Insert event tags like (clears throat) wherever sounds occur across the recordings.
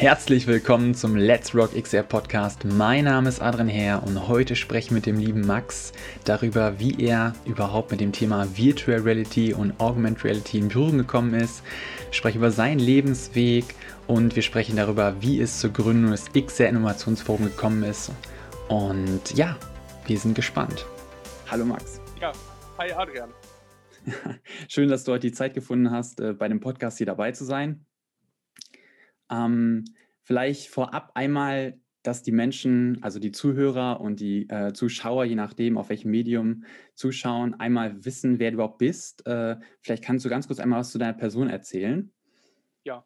Herzlich willkommen zum Let's Rock XR Podcast. Mein Name ist Adrian Herr und heute spreche ich mit dem lieben Max darüber, wie er überhaupt mit dem Thema Virtual Reality und Augmented Reality in Berührung gekommen ist. Ich spreche über seinen Lebensweg und wir sprechen darüber, wie es zur Gründung des XR Innovationsforum gekommen ist. Und ja, wir sind gespannt. Hallo Max. Ja, hi Adrian. (laughs) Schön, dass du heute die Zeit gefunden hast, äh, bei dem Podcast hier dabei zu sein. Ähm, vielleicht vorab einmal, dass die Menschen, also die Zuhörer und die äh, Zuschauer, je nachdem, auf welchem Medium zuschauen, einmal wissen, wer du überhaupt bist. Äh, vielleicht kannst du ganz kurz einmal was zu deiner Person erzählen. Ja,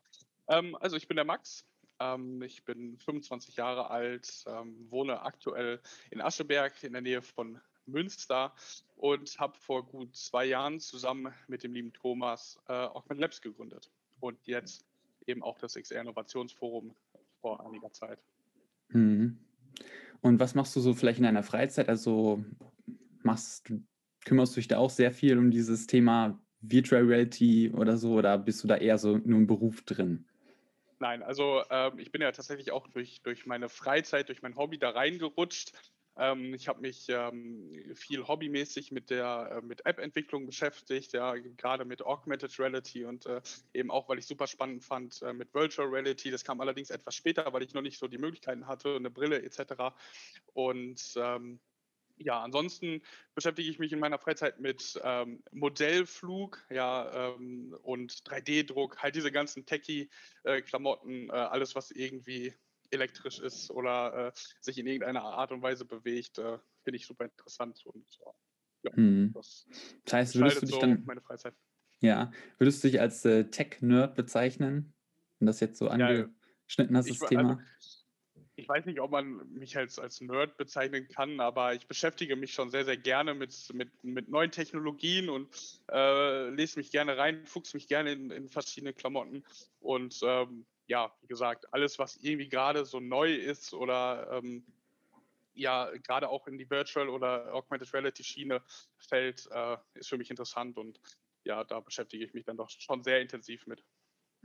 ähm, also ich bin der Max. Ähm, ich bin 25 Jahre alt, ähm, wohne aktuell in Ascheberg in der Nähe von Münster und habe vor gut zwei Jahren zusammen mit dem lieben Thomas äh, Augment Labs gegründet. Und jetzt eben auch das XR Innovationsforum vor einiger Zeit. Mhm. Und was machst du so vielleicht in deiner Freizeit? Also machst du, kümmerst du dich da auch sehr viel um dieses Thema Virtual Reality oder so oder bist du da eher so nur im Beruf drin? Nein, also ähm, ich bin ja tatsächlich auch durch, durch meine Freizeit, durch mein Hobby da reingerutscht. Ähm, ich habe mich ähm, viel hobbymäßig mit der äh, mit App-Entwicklung beschäftigt, ja, gerade mit Augmented Reality und äh, eben auch, weil ich super spannend fand äh, mit Virtual Reality. Das kam allerdings etwas später, weil ich noch nicht so die Möglichkeiten hatte, eine Brille etc. Und ähm, ja, ansonsten beschäftige ich mich in meiner Freizeit mit ähm, Modellflug ja, ähm, und 3D-Druck, halt diese ganzen Techie-Klamotten, äh, alles, was irgendwie elektrisch ist oder äh, sich in irgendeiner Art und Weise bewegt, äh, finde ich super interessant und ja, hm. das, das, heißt, würdest du dich so dann meine Freizeit. Ja, würdest du dich als äh, Tech-Nerd bezeichnen, wenn das jetzt so angeschnitten ja, hast, das ich, Thema? Also, ich weiß nicht, ob man mich als, als Nerd bezeichnen kann, aber ich beschäftige mich schon sehr, sehr gerne mit, mit, mit neuen Technologien und äh, lese mich gerne rein, fuchse mich gerne in, in verschiedene Klamotten und ähm, ja, wie gesagt, alles, was irgendwie gerade so neu ist oder ähm, ja, gerade auch in die Virtual oder Augmented Reality Schiene fällt, äh, ist für mich interessant und ja, da beschäftige ich mich dann doch schon sehr intensiv mit.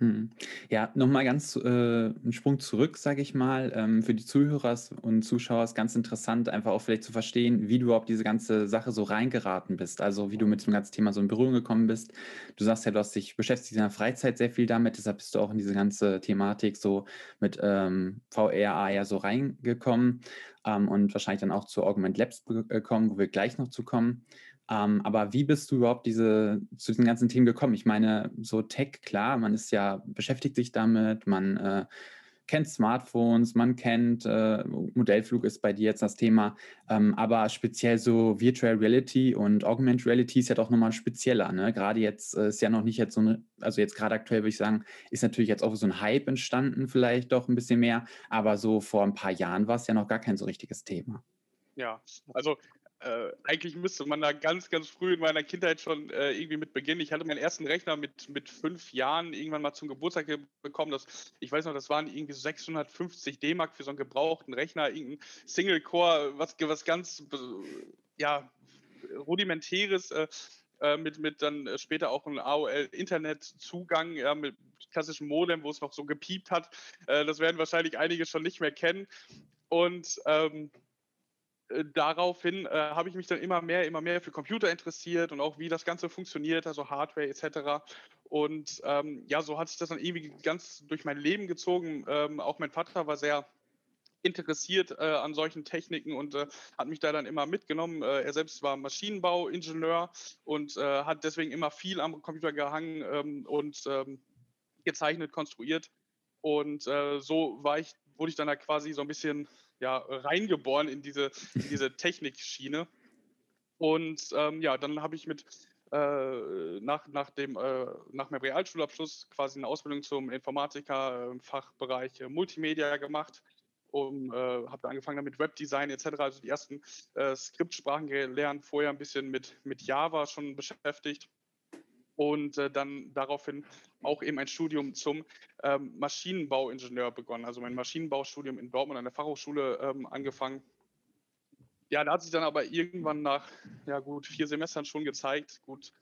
Mhm. Ja, nochmal ganz äh, einen Sprung zurück, sage ich mal. Ähm, für die Zuhörer und Zuschauer ist ganz interessant, einfach auch vielleicht zu verstehen, wie du überhaupt diese ganze Sache so reingeraten bist. Also wie du mit dem ganzen Thema so in Berührung gekommen bist. Du sagst ja, du hast dich beschäftigt in der Freizeit sehr viel damit, deshalb bist du auch in diese ganze Thematik so mit ähm, VR, AR so reingekommen ähm, und wahrscheinlich dann auch zu Augment Labs gekommen, wo wir gleich noch zu kommen. Ähm, aber wie bist du überhaupt diese, zu diesen ganzen Themen gekommen? Ich meine, so Tech, klar, man ist ja, beschäftigt sich damit, man äh, kennt Smartphones, man kennt, äh, Modellflug ist bei dir jetzt das Thema, ähm, aber speziell so Virtual Reality und Augmented Reality ist ja doch nochmal spezieller. Ne? Gerade jetzt äh, ist ja noch nicht jetzt so eine, also jetzt gerade aktuell würde ich sagen, ist natürlich jetzt auch so ein Hype entstanden, vielleicht doch ein bisschen mehr, aber so vor ein paar Jahren war es ja noch gar kein so richtiges Thema. Ja, also äh, eigentlich müsste man da ganz, ganz früh in meiner Kindheit schon äh, irgendwie mit beginnen. Ich hatte meinen ersten Rechner mit, mit fünf Jahren irgendwann mal zum Geburtstag bekommen. Das, ich weiß noch, das waren irgendwie 650 D-Mark für so einen gebrauchten Rechner, irgendein Single-Core, was, was ganz ja, rudimentäres. Äh, äh mit, mit dann später auch ein AOL-Internetzugang, ja, mit klassischem Modem, wo es noch so gepiept hat. Äh, das werden wahrscheinlich einige schon nicht mehr kennen. Und ähm, äh, daraufhin äh, habe ich mich dann immer mehr, immer mehr für Computer interessiert und auch wie das Ganze funktioniert, also Hardware etc. Und ähm, ja, so hat sich das dann irgendwie ganz durch mein Leben gezogen. Ähm, auch mein Vater war sehr interessiert äh, an solchen Techniken und äh, hat mich da dann immer mitgenommen. Äh, er selbst war Maschinenbauingenieur und äh, hat deswegen immer viel am Computer gehangen ähm, und ähm, gezeichnet, konstruiert. Und so war ich, wurde ich dann da quasi so ein bisschen ja, reingeboren in diese, in diese (laughs) Technikschiene. Und ähm, ja, dann habe ich mit äh, nach, nach, dem, äh, nach meinem Realschulabschluss quasi eine Ausbildung zum Informatiker im Fachbereich äh, Multimedia gemacht. Um, äh, habe angefangen damit Webdesign etc., also die ersten äh, Skriptsprachen gelernt, vorher ein bisschen mit, mit Java schon beschäftigt und äh, dann daraufhin auch eben ein Studium zum ähm, Maschinenbauingenieur begonnen, also mein Maschinenbaustudium in Dortmund an der Fachhochschule ähm, angefangen. Ja, da hat sich dann aber irgendwann nach ja gut vier Semestern schon gezeigt, gut,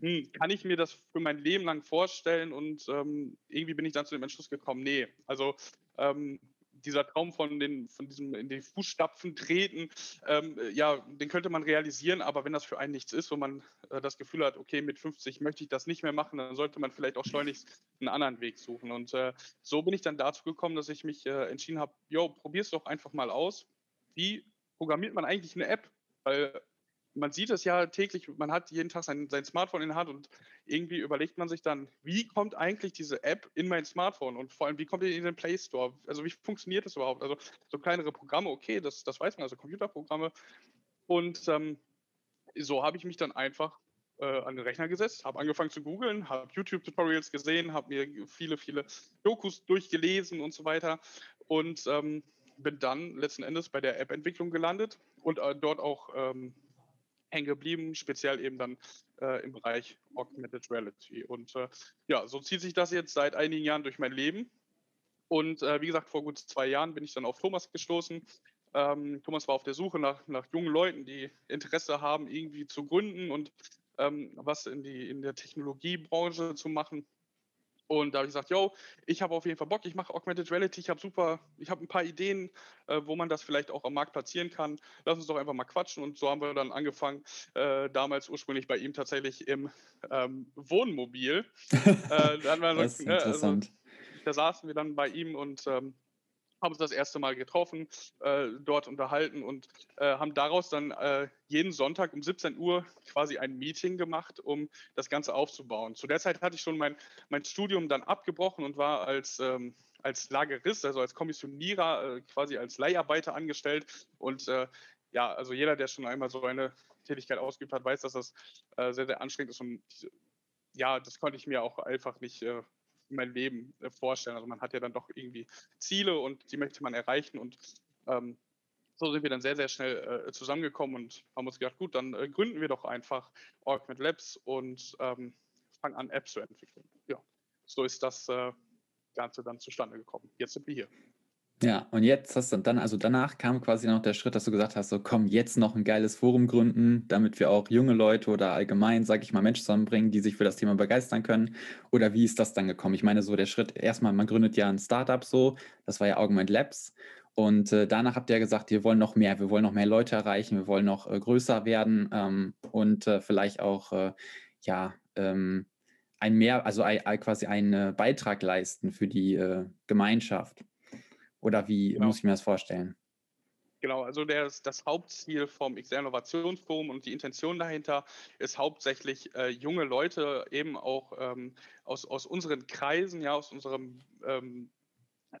hm, kann ich mir das für mein Leben lang vorstellen? Und ähm, irgendwie bin ich dann zu dem Entschluss gekommen, nee, also ähm, dieser Traum von, den, von diesem in die Fußstapfen treten, ähm, ja, den könnte man realisieren, aber wenn das für einen nichts ist und man äh, das Gefühl hat, okay, mit 50 möchte ich das nicht mehr machen, dann sollte man vielleicht auch schleunigst einen anderen Weg suchen. Und äh, so bin ich dann dazu gekommen, dass ich mich äh, entschieden habe, yo, probier's doch einfach mal aus. Wie programmiert man eigentlich eine App? Weil man sieht es ja täglich, man hat jeden Tag sein, sein Smartphone in der Hand und irgendwie überlegt man sich dann, wie kommt eigentlich diese App in mein Smartphone und vor allem, wie kommt die in den Play Store? Also wie funktioniert das überhaupt? Also so kleinere Programme, okay, das, das weiß man, also Computerprogramme. Und ähm, so habe ich mich dann einfach äh, an den Rechner gesetzt, habe angefangen zu googeln, habe YouTube-Tutorials gesehen, habe mir viele, viele Dokus durchgelesen und so weiter und ähm, bin dann letzten Endes bei der App-Entwicklung gelandet und äh, dort auch ähm, hängen geblieben, speziell eben dann äh, im Bereich Augmented Reality. Und äh, ja, so zieht sich das jetzt seit einigen Jahren durch mein Leben. Und äh, wie gesagt, vor gut zwei Jahren bin ich dann auf Thomas gestoßen. Ähm, Thomas war auf der Suche nach, nach jungen Leuten, die Interesse haben, irgendwie zu gründen und ähm, was in, die, in der Technologiebranche zu machen. Und da habe ich gesagt, yo, ich habe auf jeden Fall Bock, ich mache Augmented Reality, ich habe super, ich habe ein paar Ideen, äh, wo man das vielleicht auch am Markt platzieren kann. Lass uns doch einfach mal quatschen. Und so haben wir dann angefangen, äh, damals ursprünglich bei ihm tatsächlich im ähm, Wohnmobil. (laughs) äh, das ist ne, also interessant. Also, da saßen wir dann bei ihm und ähm, haben uns das erste Mal getroffen, äh, dort unterhalten und äh, haben daraus dann äh, jeden Sonntag um 17 Uhr quasi ein Meeting gemacht, um das Ganze aufzubauen. Zu der Zeit hatte ich schon mein, mein Studium dann abgebrochen und war als, ähm, als Lagerist, also als Kommissionierer, äh, quasi als Leiharbeiter angestellt. Und äh, ja, also jeder, der schon einmal so eine Tätigkeit ausgeübt hat, weiß, dass das äh, sehr, sehr anstrengend ist und ja, das konnte ich mir auch einfach nicht mein Leben äh, vorstellen. Also man hat ja dann doch irgendwie Ziele und die möchte man erreichen und ähm, so sind wir dann sehr, sehr schnell äh, zusammengekommen und haben uns gedacht, gut, dann äh, gründen wir doch einfach Augment Labs und ähm, fangen an, Apps zu entwickeln. Ja, so ist das äh, Ganze dann zustande gekommen. Jetzt sind wir hier. Ja, und jetzt hast du dann, also danach kam quasi noch der Schritt, dass du gesagt hast, so komm, jetzt noch ein geiles Forum gründen, damit wir auch junge Leute oder allgemein, sage ich mal, Menschen zusammenbringen, die sich für das Thema begeistern können. Oder wie ist das dann gekommen? Ich meine, so der Schritt, erstmal, man gründet ja ein Startup so, das war ja Augment Labs. Und äh, danach habt ihr ja gesagt, wir wollen noch mehr, wir wollen noch mehr Leute erreichen, wir wollen noch äh, größer werden ähm, und äh, vielleicht auch, äh, ja, ähm, ein mehr, also quasi einen Beitrag leisten für die äh, Gemeinschaft. Oder wie genau. muss ich mir das vorstellen? Genau, also das, das Hauptziel vom XR Innovationsforum und die Intention dahinter ist hauptsächlich äh, junge Leute eben auch ähm, aus, aus unseren Kreisen, ja, aus unserem ähm,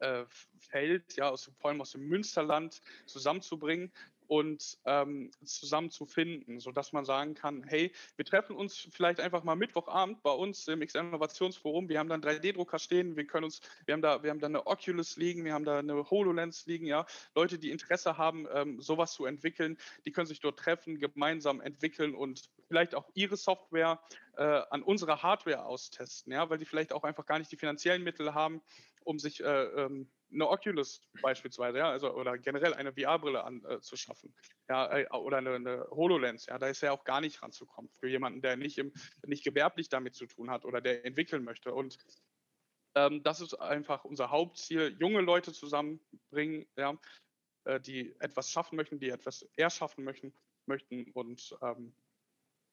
äh, Feld, ja, aus, vor allem aus dem Münsterland zusammenzubringen, und ähm, zusammenzufinden, sodass man sagen kann, hey, wir treffen uns vielleicht einfach mal Mittwochabend bei uns im XM Innovationsforum. Wir haben da einen 3D-Drucker stehen, wir können uns, wir haben da, wir haben da eine Oculus liegen, wir haben da eine HoloLens liegen, ja. Leute, die Interesse haben, ähm, sowas zu entwickeln, die können sich dort treffen, gemeinsam entwickeln und vielleicht auch ihre Software äh, an unserer Hardware austesten, ja, weil die vielleicht auch einfach gar nicht die finanziellen Mittel haben, um sich äh, ähm, eine Oculus beispielsweise, ja, also oder generell eine VR-Brille anzuschaffen, äh, ja, äh, oder eine, eine, HoloLens, ja, da ist ja auch gar nicht ranzukommen für jemanden, der nicht im, nicht gewerblich damit zu tun hat oder der entwickeln möchte. Und ähm, das ist einfach unser Hauptziel, junge Leute zusammenbringen, ja, äh, die etwas schaffen möchten, die etwas erschaffen möchten, möchten und ähm,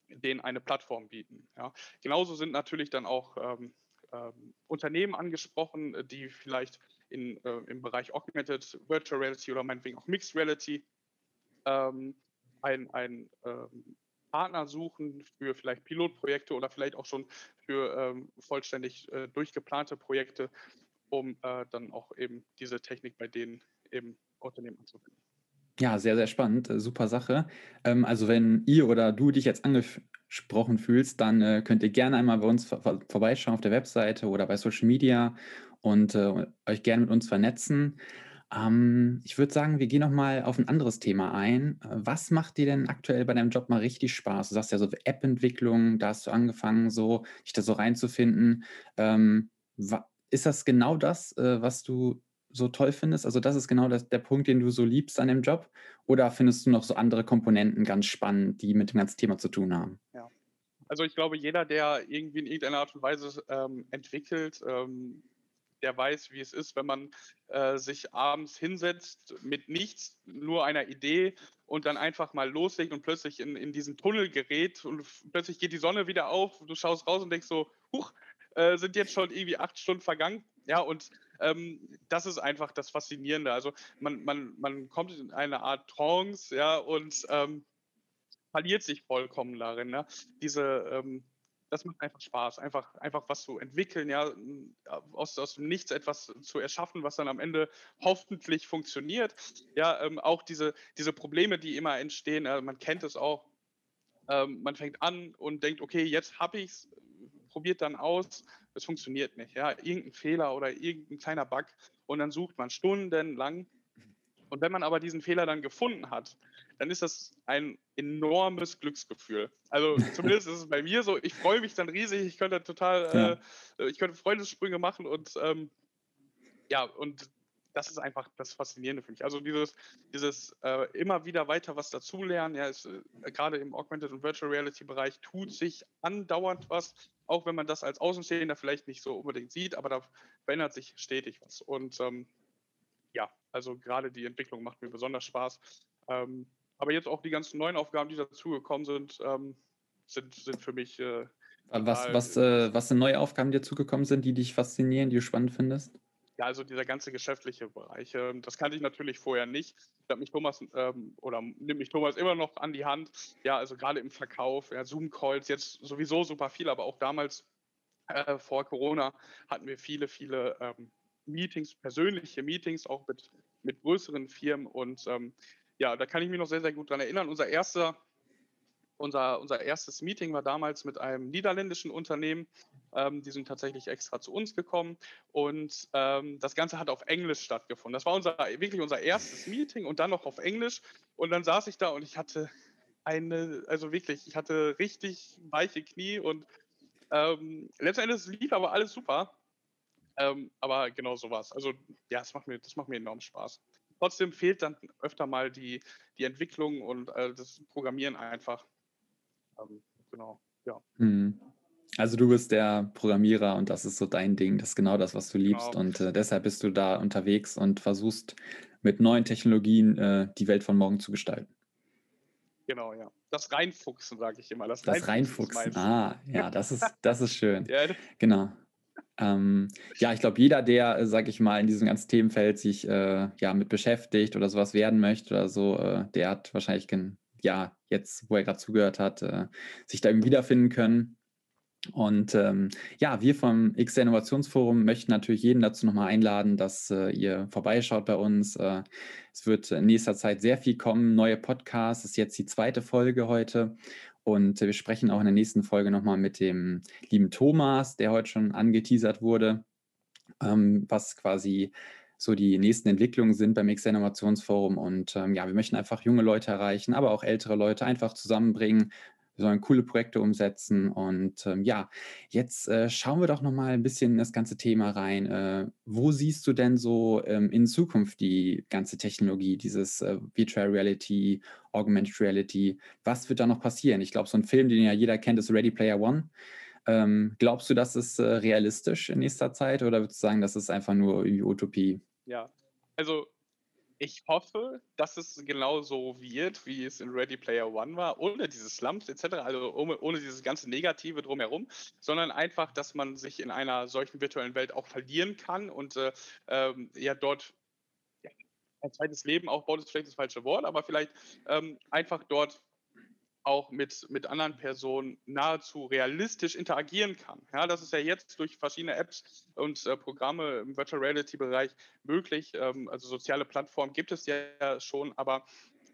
denen eine Plattform bieten. Ja. Genauso sind natürlich dann auch ähm, ähm, Unternehmen angesprochen, die vielleicht in, äh, im Bereich Augmented Virtual Reality oder meinetwegen auch Mixed Reality ähm, ein, ein ähm, Partner suchen für vielleicht Pilotprojekte oder vielleicht auch schon für ähm, vollständig äh, durchgeplante Projekte, um äh, dann auch eben diese Technik bei denen im Unternehmen anzuwenden. Ja, sehr, sehr spannend. Äh, super Sache. Ähm, also wenn ihr oder du dich jetzt angesprochen fühlst, dann äh, könnt ihr gerne einmal bei uns vor vorbeischauen auf der Webseite oder bei Social Media und äh, euch gerne mit uns vernetzen. Ähm, ich würde sagen, wir gehen nochmal auf ein anderes Thema ein. Was macht dir denn aktuell bei deinem Job mal richtig Spaß? Du sagst ja so App-Entwicklung, da hast du angefangen, so dich da so reinzufinden. Ähm, ist das genau das, äh, was du so toll findest? Also das ist genau das, der Punkt, den du so liebst an dem Job? Oder findest du noch so andere Komponenten ganz spannend, die mit dem ganzen Thema zu tun haben? Ja. Also ich glaube, jeder, der irgendwie in irgendeiner Art und Weise ähm, entwickelt, ähm, der weiß, wie es ist, wenn man äh, sich abends hinsetzt mit nichts, nur einer Idee und dann einfach mal loslegt und plötzlich in, in diesen Tunnel gerät und plötzlich geht die Sonne wieder auf, du schaust raus und denkst so, huch, äh, sind jetzt schon irgendwie acht Stunden vergangen. Ja, und ähm, das ist einfach das Faszinierende. Also man, man, man kommt in eine Art Trance, ja, und ähm, verliert sich vollkommen darin. Ne? Diese, ähm, das macht einfach Spaß, einfach, einfach was zu entwickeln, ja, aus, aus dem Nichts etwas zu erschaffen, was dann am Ende hoffentlich funktioniert. Ja, ähm, auch diese, diese Probleme, die immer entstehen, äh, man kennt es auch. Ähm, man fängt an und denkt, okay, jetzt habe ich es, probiert dann aus, es funktioniert nicht. Ja, irgendein Fehler oder irgendein kleiner Bug und dann sucht man stundenlang. Und wenn man aber diesen Fehler dann gefunden hat, dann ist das ein enormes Glücksgefühl. Also zumindest ist es bei mir so, ich freue mich dann riesig, ich könnte total, ja. äh, ich könnte Freundessprünge machen und ähm, ja, und das ist einfach das Faszinierende für mich. Also dieses, dieses äh, immer wieder weiter was dazulernen, ja, ist, äh, gerade im Augmented und Virtual Reality Bereich tut sich andauernd was, auch wenn man das als Außenstehender vielleicht nicht so unbedingt sieht, aber da verändert sich stetig was. Und ähm, ja, also gerade die Entwicklung macht mir besonders Spaß. Ähm, aber jetzt auch die ganzen neuen Aufgaben, die dazugekommen sind, ähm, sind, sind für mich. Äh, was, was, äh, was sind neue Aufgaben, die dazugekommen sind, die dich faszinieren, die du spannend findest? Ja, also dieser ganze geschäftliche Bereich, äh, das kannte ich natürlich vorher nicht. Da hat mich Thomas ähm, oder nimmt mich Thomas immer noch an die Hand. Ja, also gerade im Verkauf, ja, Zoom-Calls, jetzt sowieso super viel, aber auch damals äh, vor Corona hatten wir viele, viele ähm, Meetings, persönliche Meetings, auch mit, mit größeren Firmen und ähm, ja, da kann ich mich noch sehr, sehr gut dran erinnern. Unser erster, unser, unser erstes Meeting war damals mit einem niederländischen Unternehmen. Ähm, die sind tatsächlich extra zu uns gekommen und ähm, das Ganze hat auf Englisch stattgefunden. Das war unser, wirklich unser erstes Meeting und dann noch auf Englisch. Und dann saß ich da und ich hatte eine, also wirklich, ich hatte richtig weiche Knie und ähm, letzten lief aber alles super. Ähm, aber genau so war es. Also ja, das macht mir, das macht mir enorm Spaß. Trotzdem fehlt dann öfter mal die, die Entwicklung und äh, das Programmieren einfach. Ähm, genau, ja. Mhm. Also du bist der Programmierer und das ist so dein Ding, das ist genau das, was du liebst genau. und äh, deshalb bist du da unterwegs und versuchst mit neuen Technologien äh, die Welt von morgen zu gestalten. Genau, ja. Das Reinfuchsen, sage ich immer. Das, das Reinfuchsen, Reinfuchsen. ah, ja, (laughs) das ist, das ist schön. ja. Genau. Ähm, ja, ich glaube, jeder, der, äh, sag ich mal, in diesem ganzen Themenfeld sich äh, ja mit beschäftigt oder sowas werden möchte oder so, äh, der hat wahrscheinlich, ja, jetzt, wo er gerade zugehört hat, äh, sich da irgendwie wiederfinden können. Und ähm, ja, wir vom XR Innovationsforum möchten natürlich jeden dazu nochmal einladen, dass äh, ihr vorbeischaut bei uns. Äh, es wird in nächster Zeit sehr viel kommen, neue Podcasts. Das ist jetzt die zweite Folge heute. Und wir sprechen auch in der nächsten Folge nochmal mit dem lieben Thomas, der heute schon angeteasert wurde, ähm, was quasi so die nächsten Entwicklungen sind beim X Innovationsforum. Und ähm, ja, wir möchten einfach junge Leute erreichen, aber auch ältere Leute einfach zusammenbringen, wir sollen coole Projekte umsetzen. Und ähm, ja, jetzt äh, schauen wir doch nochmal ein bisschen in das ganze Thema rein. Äh, wo siehst du denn so ähm, in Zukunft die ganze Technologie, dieses äh, Virtual Reality, Augmented Reality? Was wird da noch passieren? Ich glaube, so ein Film, den ja jeder kennt, ist Ready Player One. Ähm, glaubst du, das ist äh, realistisch in nächster Zeit oder würdest du sagen, das ist einfach nur irgendwie Utopie? Ja, also ich hoffe, dass es genau so wird, wie es in Ready Player One war, ohne diese Slumps etc., also ohne, ohne dieses ganze Negative drumherum, sondern einfach, dass man sich in einer solchen virtuellen Welt auch verlieren kann und äh, ähm, ja dort ja, ein zweites Leben aufbaut, ist vielleicht das falsche Wort, aber vielleicht ähm, einfach dort auch mit, mit anderen Personen nahezu realistisch interagieren kann. Ja, das ist ja jetzt durch verschiedene Apps und äh, Programme im Virtual Reality Bereich möglich. Ähm, also soziale Plattformen gibt es ja schon, aber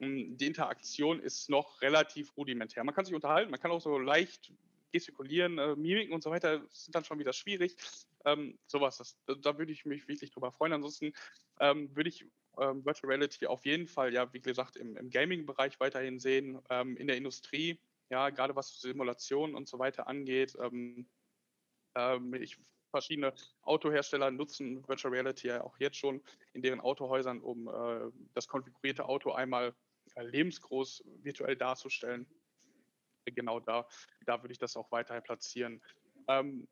ähm, die Interaktion ist noch relativ rudimentär. Man kann sich unterhalten, man kann auch so leicht gestikulieren, äh, Mimiken und so weiter sind dann schon wieder schwierig. Ähm, sowas, das, da würde ich mich wirklich drüber freuen. Ansonsten ähm, würde ich ähm, Virtual Reality auf jeden Fall, ja, wie gesagt, im, im Gaming-Bereich weiterhin sehen, ähm, in der Industrie, ja, gerade was Simulationen und so weiter angeht. Ähm, ähm, ich, verschiedene Autohersteller nutzen Virtual Reality ja auch jetzt schon in deren Autohäusern, um äh, das konfigurierte Auto einmal äh, lebensgroß virtuell darzustellen. Genau da, da würde ich das auch weiter platzieren. Ähm,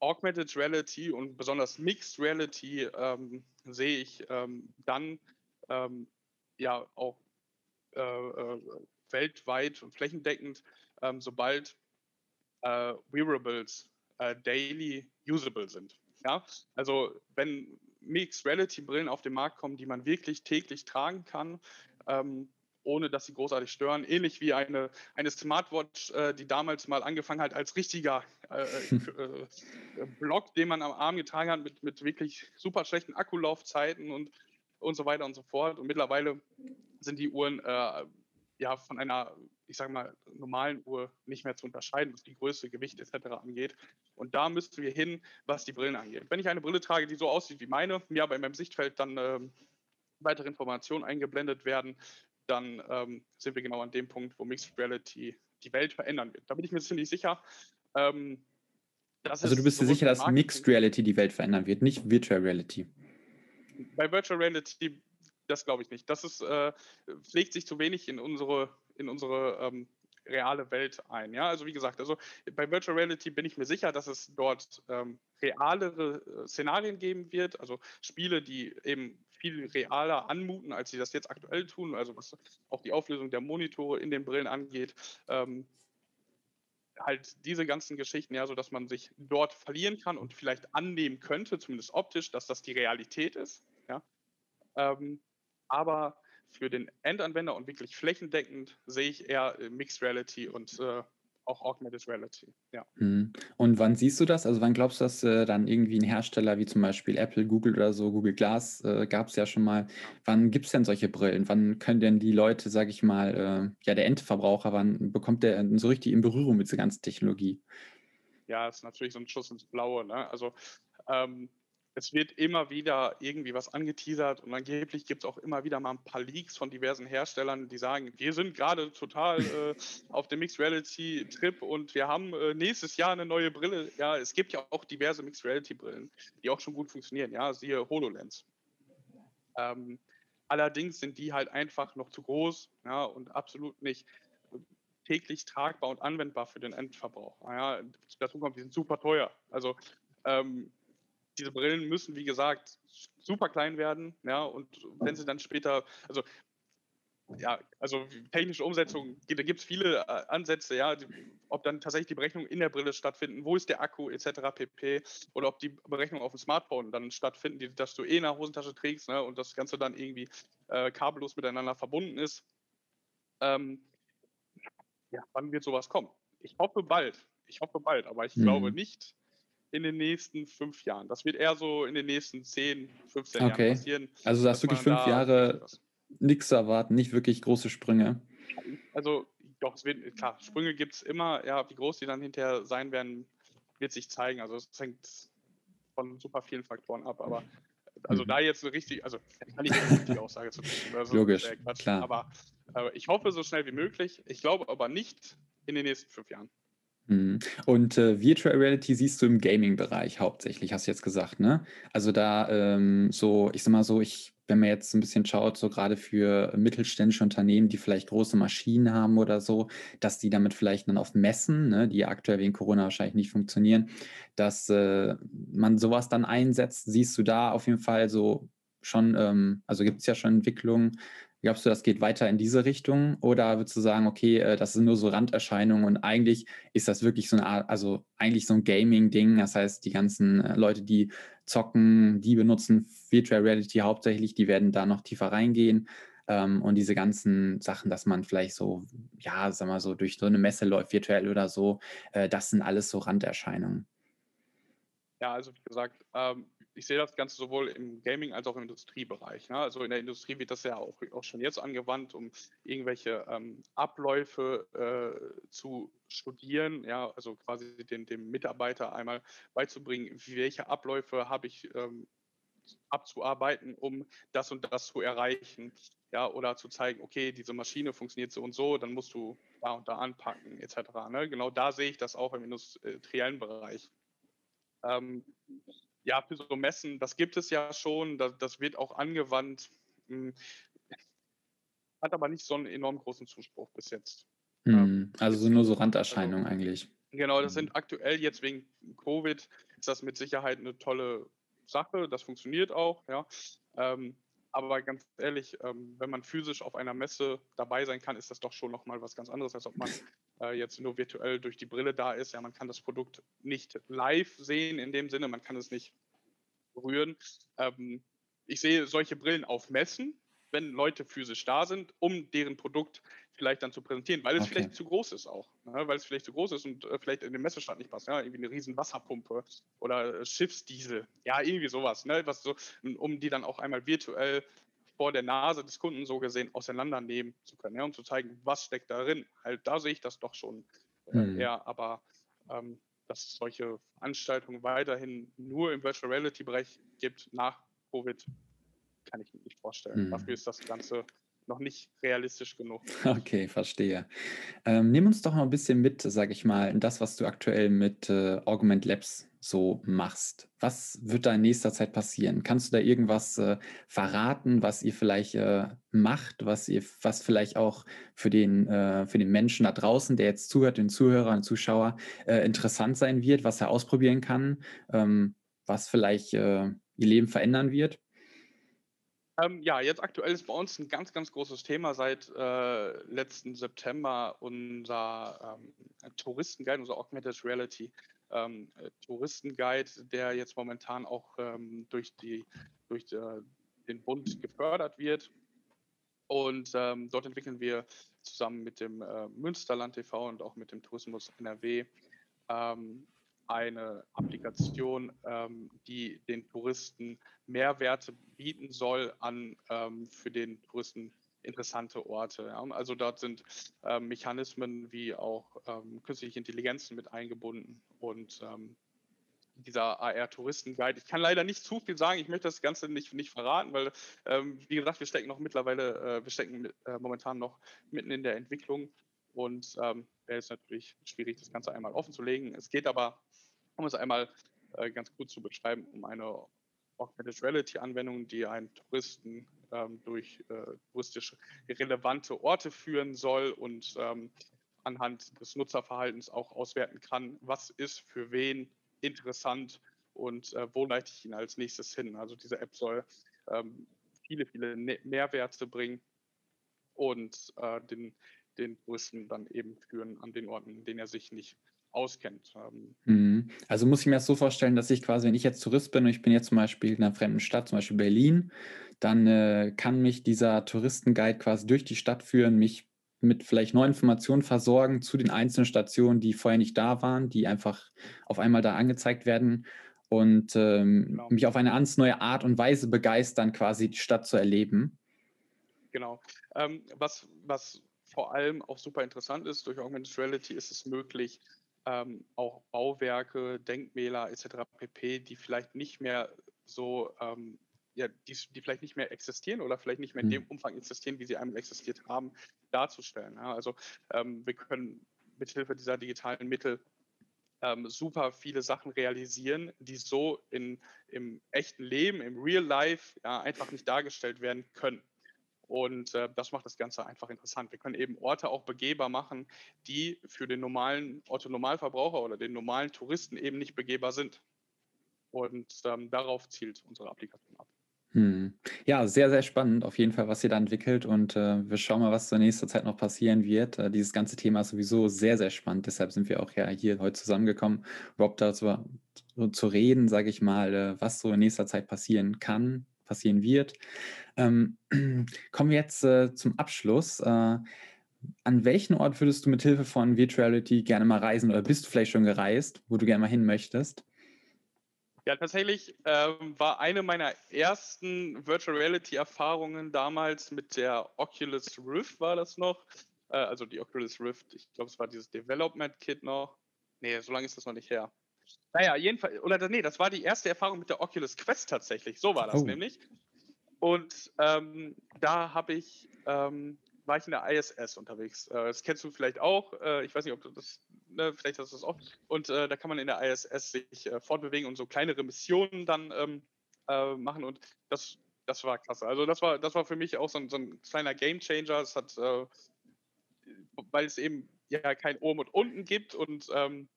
Augmented Reality und besonders Mixed Reality ähm, sehe ich ähm, dann ähm, ja auch äh, äh, weltweit und flächendeckend, ähm, sobald äh, Wearables äh, daily usable sind. Ja? Also wenn Mixed Reality Brillen auf den Markt kommen, die man wirklich täglich tragen kann, ähm, ohne dass sie großartig stören. Ähnlich wie eine, eine Smartwatch, äh, die damals mal angefangen hat als richtiger äh, äh, äh, Block, den man am Arm getragen hat mit, mit wirklich super schlechten Akkulaufzeiten und, und so weiter und so fort. Und mittlerweile sind die Uhren äh, ja von einer, ich sage mal, normalen Uhr nicht mehr zu unterscheiden, was die Größe, Gewicht etc. angeht. Und da müssten wir hin, was die Brillen angeht. Wenn ich eine Brille trage, die so aussieht wie meine, mir aber in meinem Sichtfeld dann ähm, weitere Informationen eingeblendet werden, dann ähm, sind wir genau an dem Punkt, wo Mixed Reality die Welt verändern wird. Da bin ich mir ziemlich sicher. Ähm, also du bist dir sicher, dass Mixed Reality die Welt verändern wird, nicht Virtual Reality? Bei Virtual Reality, das glaube ich nicht. Das ist, äh, pflegt sich zu wenig in unsere, in unsere ähm, reale Welt ein. Ja, also wie gesagt, also bei Virtual Reality bin ich mir sicher, dass es dort ähm, realere äh, Szenarien geben wird, also Spiele, die eben viel realer anmuten, als sie das jetzt aktuell tun, also was auch die Auflösung der Monitore in den Brillen angeht. Ähm, halt diese ganzen Geschichten, ja, so dass man sich dort verlieren kann und vielleicht annehmen könnte, zumindest optisch, dass das die Realität ist. Ja. Ähm, aber für den Endanwender und wirklich flächendeckend sehe ich eher äh, Mixed Reality und äh, auch Augmented Reality. Ja. Mhm. Und wann siehst du das? Also wann glaubst du, dass äh, dann irgendwie ein Hersteller wie zum Beispiel Apple, Google oder so, Google Glass äh, gab es ja schon mal. Wann gibt es denn solche Brillen? Wann können denn die Leute, sage ich mal, äh, ja der Endverbraucher, wann bekommt der so richtig in Berührung mit dieser ganzen Technologie? Ja, ist natürlich so ein Schuss ins Blaue. Ne? Also ähm, es wird immer wieder irgendwie was angeteasert und angeblich gibt es auch immer wieder mal ein paar Leaks von diversen Herstellern, die sagen, wir sind gerade total (laughs) äh, auf dem Mixed Reality Trip und wir haben äh, nächstes Jahr eine neue Brille. Ja, es gibt ja auch diverse Mixed Reality Brillen, die auch schon gut funktionieren. Ja, siehe HoloLens. Ähm, allerdings sind die halt einfach noch zu groß ja, und absolut nicht täglich tragbar und anwendbar für den Endverbraucher. Ja, dazu kommt, die sind super teuer. Also ähm, diese Brillen müssen, wie gesagt, super klein werden, ja, und wenn sie dann später, also ja, also technische Umsetzung, da gibt es viele äh, Ansätze, ja, ob dann tatsächlich die Berechnungen in der Brille stattfinden, wo ist der Akku etc. pp. Oder ob die Berechnungen auf dem Smartphone dann stattfinden, die, dass du eh in der Hosentasche trägst ne, und das Ganze dann irgendwie äh, kabellos miteinander verbunden ist. Ähm, ja, wann wird sowas kommen? Ich hoffe bald. Ich hoffe bald, aber ich mhm. glaube nicht, in den nächsten fünf Jahren. Das wird eher so in den nächsten 10, 15 okay. Jahren passieren. Also du hast wirklich fünf Jahre nichts erwarten, nicht wirklich große Sprünge. Also doch, es wird, klar, Sprünge gibt es immer, ja, wie groß die dann hinterher sein werden, wird sich zeigen. Also es hängt von super vielen Faktoren ab, aber also mhm. da jetzt so richtig, also kann ich nicht die Aussage zu tun. Also Logisch, klar. Aber äh, ich hoffe so schnell wie möglich. Ich glaube aber nicht in den nächsten fünf Jahren. Mhm. Und äh, Virtual Reality siehst du im Gaming-Bereich hauptsächlich, hast du jetzt gesagt, ne? Also da ähm, so, ich sag mal so, ich, wenn man jetzt ein bisschen schaut, so gerade für mittelständische Unternehmen, die vielleicht große Maschinen haben oder so, dass die damit vielleicht dann auf Messen, ne, die aktuell wegen Corona wahrscheinlich nicht funktionieren, dass äh, man sowas dann einsetzt. Siehst du da auf jeden Fall so schon, ähm, also gibt es ja schon Entwicklungen, Glaubst du, das geht weiter in diese Richtung? Oder würdest du sagen, okay, äh, das sind nur so Randerscheinungen und eigentlich ist das wirklich so eine Art, also eigentlich so ein Gaming-Ding? Das heißt, die ganzen äh, Leute, die zocken, die benutzen Virtual Reality hauptsächlich, die werden da noch tiefer reingehen. Ähm, und diese ganzen Sachen, dass man vielleicht so, ja, sag mal so, durch so eine Messe läuft, virtuell oder so, äh, das sind alles so Randerscheinungen. Ja, also wie gesagt, ähm, ich sehe das Ganze sowohl im Gaming als auch im Industriebereich. Ne? Also in der Industrie wird das ja auch, auch schon jetzt angewandt, um irgendwelche ähm, Abläufe äh, zu studieren, ja, also quasi den, dem Mitarbeiter einmal beizubringen, welche Abläufe habe ich ähm, abzuarbeiten, um das und das zu erreichen. Ja, oder zu zeigen, okay, diese Maschine funktioniert so und so, dann musst du da und da anpacken, etc. Ne? Genau da sehe ich das auch im industriellen Bereich. Ähm, ja, für so Messen, das gibt es ja schon, das, das wird auch angewandt, hm, hat aber nicht so einen enorm großen Zuspruch bis jetzt. Hm, also so nur so Randerscheinungen also, eigentlich. Genau, das sind aktuell jetzt wegen Covid ist das mit Sicherheit eine tolle Sache. Das funktioniert auch, ja. Ähm, aber ganz ehrlich, ähm, wenn man physisch auf einer Messe dabei sein kann, ist das doch schon nochmal was ganz anderes, als ob man jetzt nur virtuell durch die Brille da ist. Ja, man kann das Produkt nicht live sehen in dem Sinne, man kann es nicht berühren. Ähm, ich sehe solche Brillen auf Messen, wenn Leute physisch da sind, um deren Produkt vielleicht dann zu präsentieren, weil es okay. vielleicht zu groß ist auch. Ne? Weil es vielleicht zu groß ist und äh, vielleicht in den Messestand nicht passt. Ja? Irgendwie eine riesen Wasserpumpe oder Schiffsdiesel. Ja, irgendwie sowas. Ne? Was so, um die dann auch einmal virtuell vor der Nase des Kunden so gesehen auseinandernehmen zu können, ja? um zu zeigen, was steckt darin. Halt, da sehe ich das doch schon äh, mhm. eher, aber ähm, dass es solche Veranstaltungen weiterhin nur im Virtual Reality Bereich gibt nach Covid, kann ich mir nicht vorstellen. Mhm. Dafür ist das Ganze noch nicht realistisch genug. Okay, verstehe. Ähm, nimm uns doch mal ein bisschen mit, sage ich mal, in das, was du aktuell mit äh, Augment Labs so machst. Was wird da in nächster Zeit passieren? Kannst du da irgendwas äh, verraten, was ihr vielleicht äh, macht, was ihr, was vielleicht auch für den, äh, für den Menschen da draußen, der jetzt zuhört, den Zuhörer und Zuschauer, äh, interessant sein wird, was er ausprobieren kann, ähm, was vielleicht äh, ihr Leben verändern wird? Ähm, ja, jetzt aktuell ist bei uns ein ganz, ganz großes Thema seit äh, letzten September unser ähm, Touristenguide, unser Augmented Reality ähm, äh, Touristenguide, der jetzt momentan auch ähm, durch, die, durch äh, den Bund gefördert wird. Und ähm, dort entwickeln wir zusammen mit dem äh, Münsterland TV und auch mit dem Tourismus NRW ähm, eine Applikation, ähm, die den Touristen Mehrwerte bieten soll an ähm, für den Touristen interessante Orte. Ja. Also dort sind ähm, Mechanismen wie auch ähm, künstliche Intelligenzen mit eingebunden und ähm, dieser AR-Touristenguide. Ich kann leider nicht zu viel sagen, ich möchte das Ganze nicht, nicht verraten, weil, ähm, wie gesagt, wir stecken noch mittlerweile, äh, wir stecken äh, momentan noch mitten in der Entwicklung und ähm, es natürlich schwierig, das Ganze einmal offen zu legen. Es geht aber, um es einmal äh, ganz gut zu beschreiben, um eine Augmented Reality Anwendung, die einen Touristen ähm, durch äh, touristisch relevante Orte führen soll und ähm, anhand des Nutzerverhaltens auch auswerten kann, was ist für wen interessant und äh, wo leite ich ihn als nächstes hin. Also diese App soll ähm, viele, viele Mehrwerte bringen und äh, den, den Touristen dann eben führen an den Orten, in denen er sich nicht auskennt. Ähm. Mhm. Also muss ich mir das so vorstellen, dass ich quasi, wenn ich jetzt Tourist bin und ich bin jetzt zum Beispiel in einer fremden Stadt, zum Beispiel Berlin, dann äh, kann mich dieser Touristenguide quasi durch die Stadt führen, mich mit vielleicht neuen Informationen versorgen zu den einzelnen Stationen, die vorher nicht da waren, die einfach auf einmal da angezeigt werden und ähm, genau. mich auf eine ganz neue Art und Weise begeistern, quasi die Stadt zu erleben. Genau. Ähm, was, was vor allem auch super interessant ist, durch Augmented Reality ist es möglich, ähm, auch Bauwerke, Denkmäler etc. pp., die vielleicht nicht mehr so, ähm, ja, die, die, vielleicht nicht mehr existieren oder vielleicht nicht mehr in dem mhm. Umfang existieren, wie sie einmal existiert haben, darzustellen. Ja? Also ähm, wir können mithilfe dieser digitalen Mittel ähm, super viele Sachen realisieren, die so in, im echten Leben, im Real Life ja, einfach nicht dargestellt werden können. Und äh, das macht das Ganze einfach interessant. Wir können eben Orte auch begehbar machen, die für den normalen Otto-Normalverbraucher oder den normalen Touristen eben nicht begehbar sind. Und ähm, darauf zielt unsere Applikation ab. Hm. Ja, sehr, sehr spannend auf jeden Fall, was ihr da entwickelt und äh, wir schauen mal, was zur nächsten Zeit noch passieren wird. Äh, dieses ganze Thema ist sowieso sehr, sehr spannend, deshalb sind wir auch ja hier heute zusammengekommen, überhaupt darüber zu reden, sage ich mal, äh, was so in nächster Zeit passieren kann, passieren wird. Ähm, (clears throat) kommen wir jetzt äh, zum Abschluss. Äh, an welchen Ort würdest du mit Hilfe von Virtuality gerne mal reisen oder bist du vielleicht schon gereist, wo du gerne mal hin möchtest? Ja, tatsächlich ähm, war eine meiner ersten Virtual Reality Erfahrungen damals mit der Oculus Rift, war das noch. Äh, also die Oculus Rift, ich glaube, es war dieses Development Kit noch. Nee, so lange ist das noch nicht her. Naja, jedenfalls, oder nee, das war die erste Erfahrung mit der Oculus Quest tatsächlich. So war das oh. nämlich. Und ähm, da habe ich, ähm, war ich in der ISS unterwegs. Äh, das kennst du vielleicht auch. Äh, ich weiß nicht, ob du das, ne, vielleicht hast du das auch. Und äh, da kann man in der ISS sich äh, fortbewegen und so kleinere Missionen dann ähm, äh, machen. Und das, das war klasse. Also das war, das war für mich auch so ein, so ein kleiner Game Changer. Es hat, äh, weil es eben ja kein Oben und Unten gibt und ähm,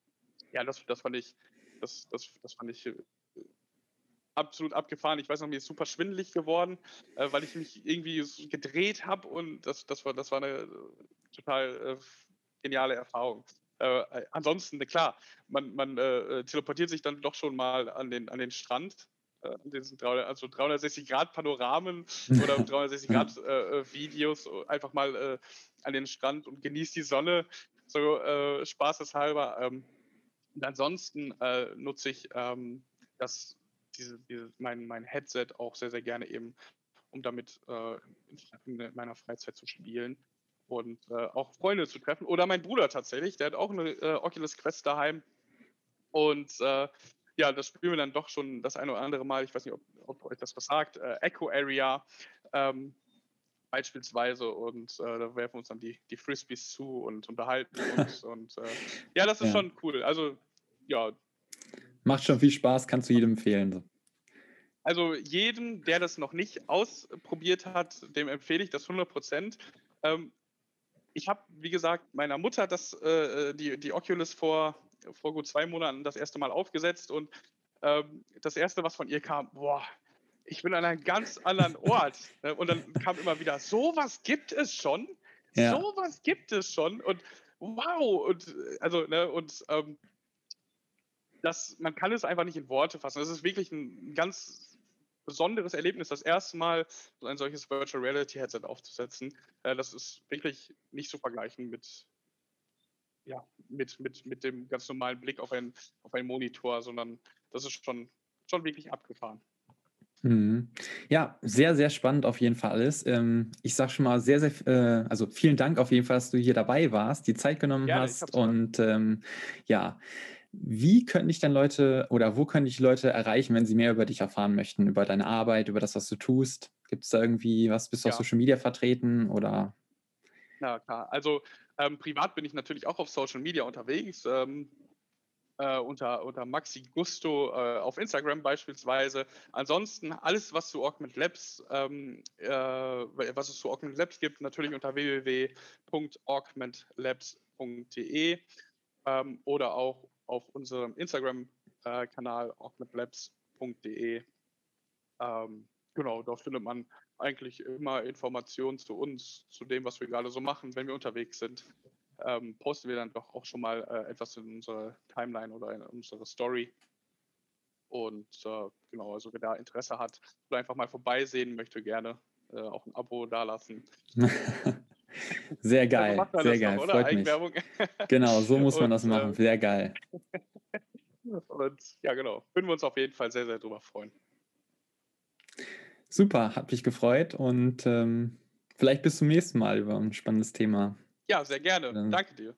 ja, das, das fand ich das, das, das fand ich äh, absolut abgefahren. Ich weiß noch, mir ist super schwindelig geworden, äh, weil ich mich irgendwie gedreht habe und das, das, war, das war eine total äh, geniale Erfahrung. Äh, ansonsten, klar, man, man äh, teleportiert sich dann doch schon mal an den, an den Strand. Äh, diesen 300, also 360 Grad Panoramen (laughs) oder 360 Grad äh, Videos einfach mal äh, an den Strand und genießt die Sonne, so äh, spaßeshalber. Ähm, und ansonsten nutze ich ähm, das, diese, diese, mein, mein Headset auch sehr, sehr gerne eben, um damit in meiner Freizeit zu spielen und äh, auch Freunde zu treffen. Oder mein Bruder tatsächlich, der hat auch eine äh, Oculus Quest daheim. Und äh, ja, das spielen wir dann doch schon das eine oder andere Mal. Ich weiß nicht, ob, ob euch das was sagt. Äh, Echo Area ähm, beispielsweise. Und äh, da werfen wir uns dann die, die Frisbees zu und unterhalten uns. (laughs) und äh, ja, das ist ja. schon cool. Also, ja. Macht schon viel Spaß, kannst du jedem empfehlen. Also jedem, der das noch nicht ausprobiert hat, dem empfehle ich das 100 Prozent. Ähm, ich habe, wie gesagt, meiner Mutter das, äh, die, die Oculus vor, vor gut zwei Monaten das erste Mal aufgesetzt und ähm, das erste, was von ihr kam, boah, ich bin an einem ganz anderen Ort. (laughs) Ne, und dann kam immer wieder, sowas gibt es schon. Ja. Sowas gibt es schon. Und wow. Und also, ne, und ähm, das, man kann es einfach nicht in Worte fassen. Das ist wirklich ein ganz besonderes Erlebnis, das erste Mal so ein solches Virtual Reality Headset aufzusetzen. Äh, das ist wirklich nicht zu vergleichen mit, ja, mit, mit, mit dem ganz normalen Blick auf, ein, auf einen Monitor, sondern das ist schon, schon wirklich abgefahren. Mhm. Ja, sehr, sehr spannend auf jeden Fall alles. Ähm, ich sage schon mal sehr, sehr, äh, also vielen Dank auf jeden Fall, dass du hier dabei warst, die Zeit genommen Gerne, hast und ähm, ja, wie können dich dann Leute oder wo können dich Leute erreichen, wenn sie mehr über dich erfahren möchten, über deine Arbeit, über das, was du tust? Gibt es da irgendwie was? Bist du ja. auf Social Media vertreten oder? Na klar, also ähm, privat bin ich natürlich auch auf Social Media unterwegs. Ähm, äh, unter, unter Maxi Gusto äh, auf Instagram beispielsweise. Ansonsten alles, was zu Augment Labs, ähm, äh, was es zu Augment Labs gibt, natürlich unter www.augmentlabs.de ähm, oder auch auf unserem Instagram-Kanal augmentlabs.de. Ähm, genau, da findet man eigentlich immer Informationen zu uns, zu dem, was wir gerade so machen, wenn wir unterwegs sind. Ähm, posten wir dann doch auch schon mal äh, etwas in unsere Timeline oder in unsere Story. Und äh, genau, also wer da Interesse hat oder einfach mal vorbeisehen möchte, gerne äh, auch ein Abo dalassen. (laughs) Sehr geil, also sehr geil, noch, freut mich. (laughs) Genau, so muss man und, das machen, sehr geil. Und ja, genau, würden wir uns auf jeden Fall sehr, sehr drüber freuen. Super, hat mich gefreut und ähm, vielleicht bis zum nächsten Mal über ein spannendes Thema. Ja, sehr gerne. Danke dir.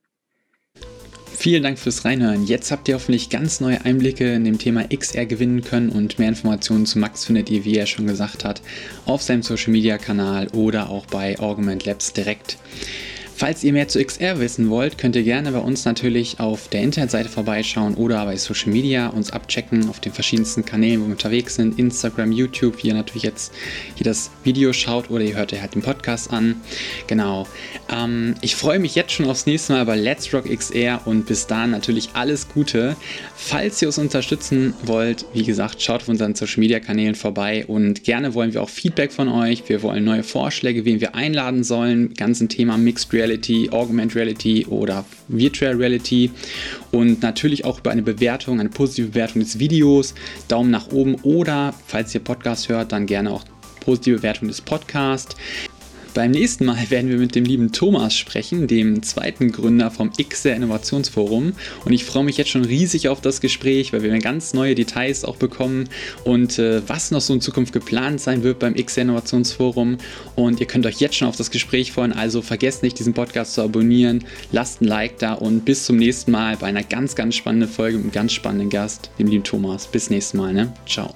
Vielen Dank fürs Reinhören. Jetzt habt ihr hoffentlich ganz neue Einblicke in dem Thema XR gewinnen können und mehr Informationen zu Max findet ihr, wie er schon gesagt hat, auf seinem Social Media Kanal oder auch bei Augment Labs direkt. Falls ihr mehr zu XR wissen wollt, könnt ihr gerne bei uns natürlich auf der Internetseite vorbeischauen oder bei Social Media uns abchecken auf den verschiedensten Kanälen, wo wir unterwegs sind. Instagram, YouTube, wie ihr natürlich jetzt hier das Video schaut oder ihr hört ihr halt den Podcast an. Genau. Ähm, ich freue mich jetzt schon aufs nächste Mal bei Let's Rock XR und bis dahin natürlich alles Gute. Falls ihr uns unterstützen wollt, wie gesagt, schaut auf unseren Social Media Kanälen vorbei und gerne wollen wir auch Feedback von euch. Wir wollen neue Vorschläge, wen wir einladen sollen. Ganzen Thema Mixed Reality Reality, Augmented Reality oder Virtual Reality und natürlich auch über eine Bewertung, eine positive Bewertung des Videos, Daumen nach oben oder falls ihr Podcast hört, dann gerne auch positive Bewertung des Podcasts. Beim nächsten Mal werden wir mit dem lieben Thomas sprechen, dem zweiten Gründer vom XR Innovationsforum. Und ich freue mich jetzt schon riesig auf das Gespräch, weil wir ganz neue Details auch bekommen und äh, was noch so in Zukunft geplant sein wird beim XR Innovationsforum. Und ihr könnt euch jetzt schon auf das Gespräch freuen. Also vergesst nicht, diesen Podcast zu abonnieren, lasst ein Like da und bis zum nächsten Mal bei einer ganz, ganz spannenden Folge mit einem ganz spannenden Gast, dem lieben Thomas. Bis nächstes Mal, ne? Ciao.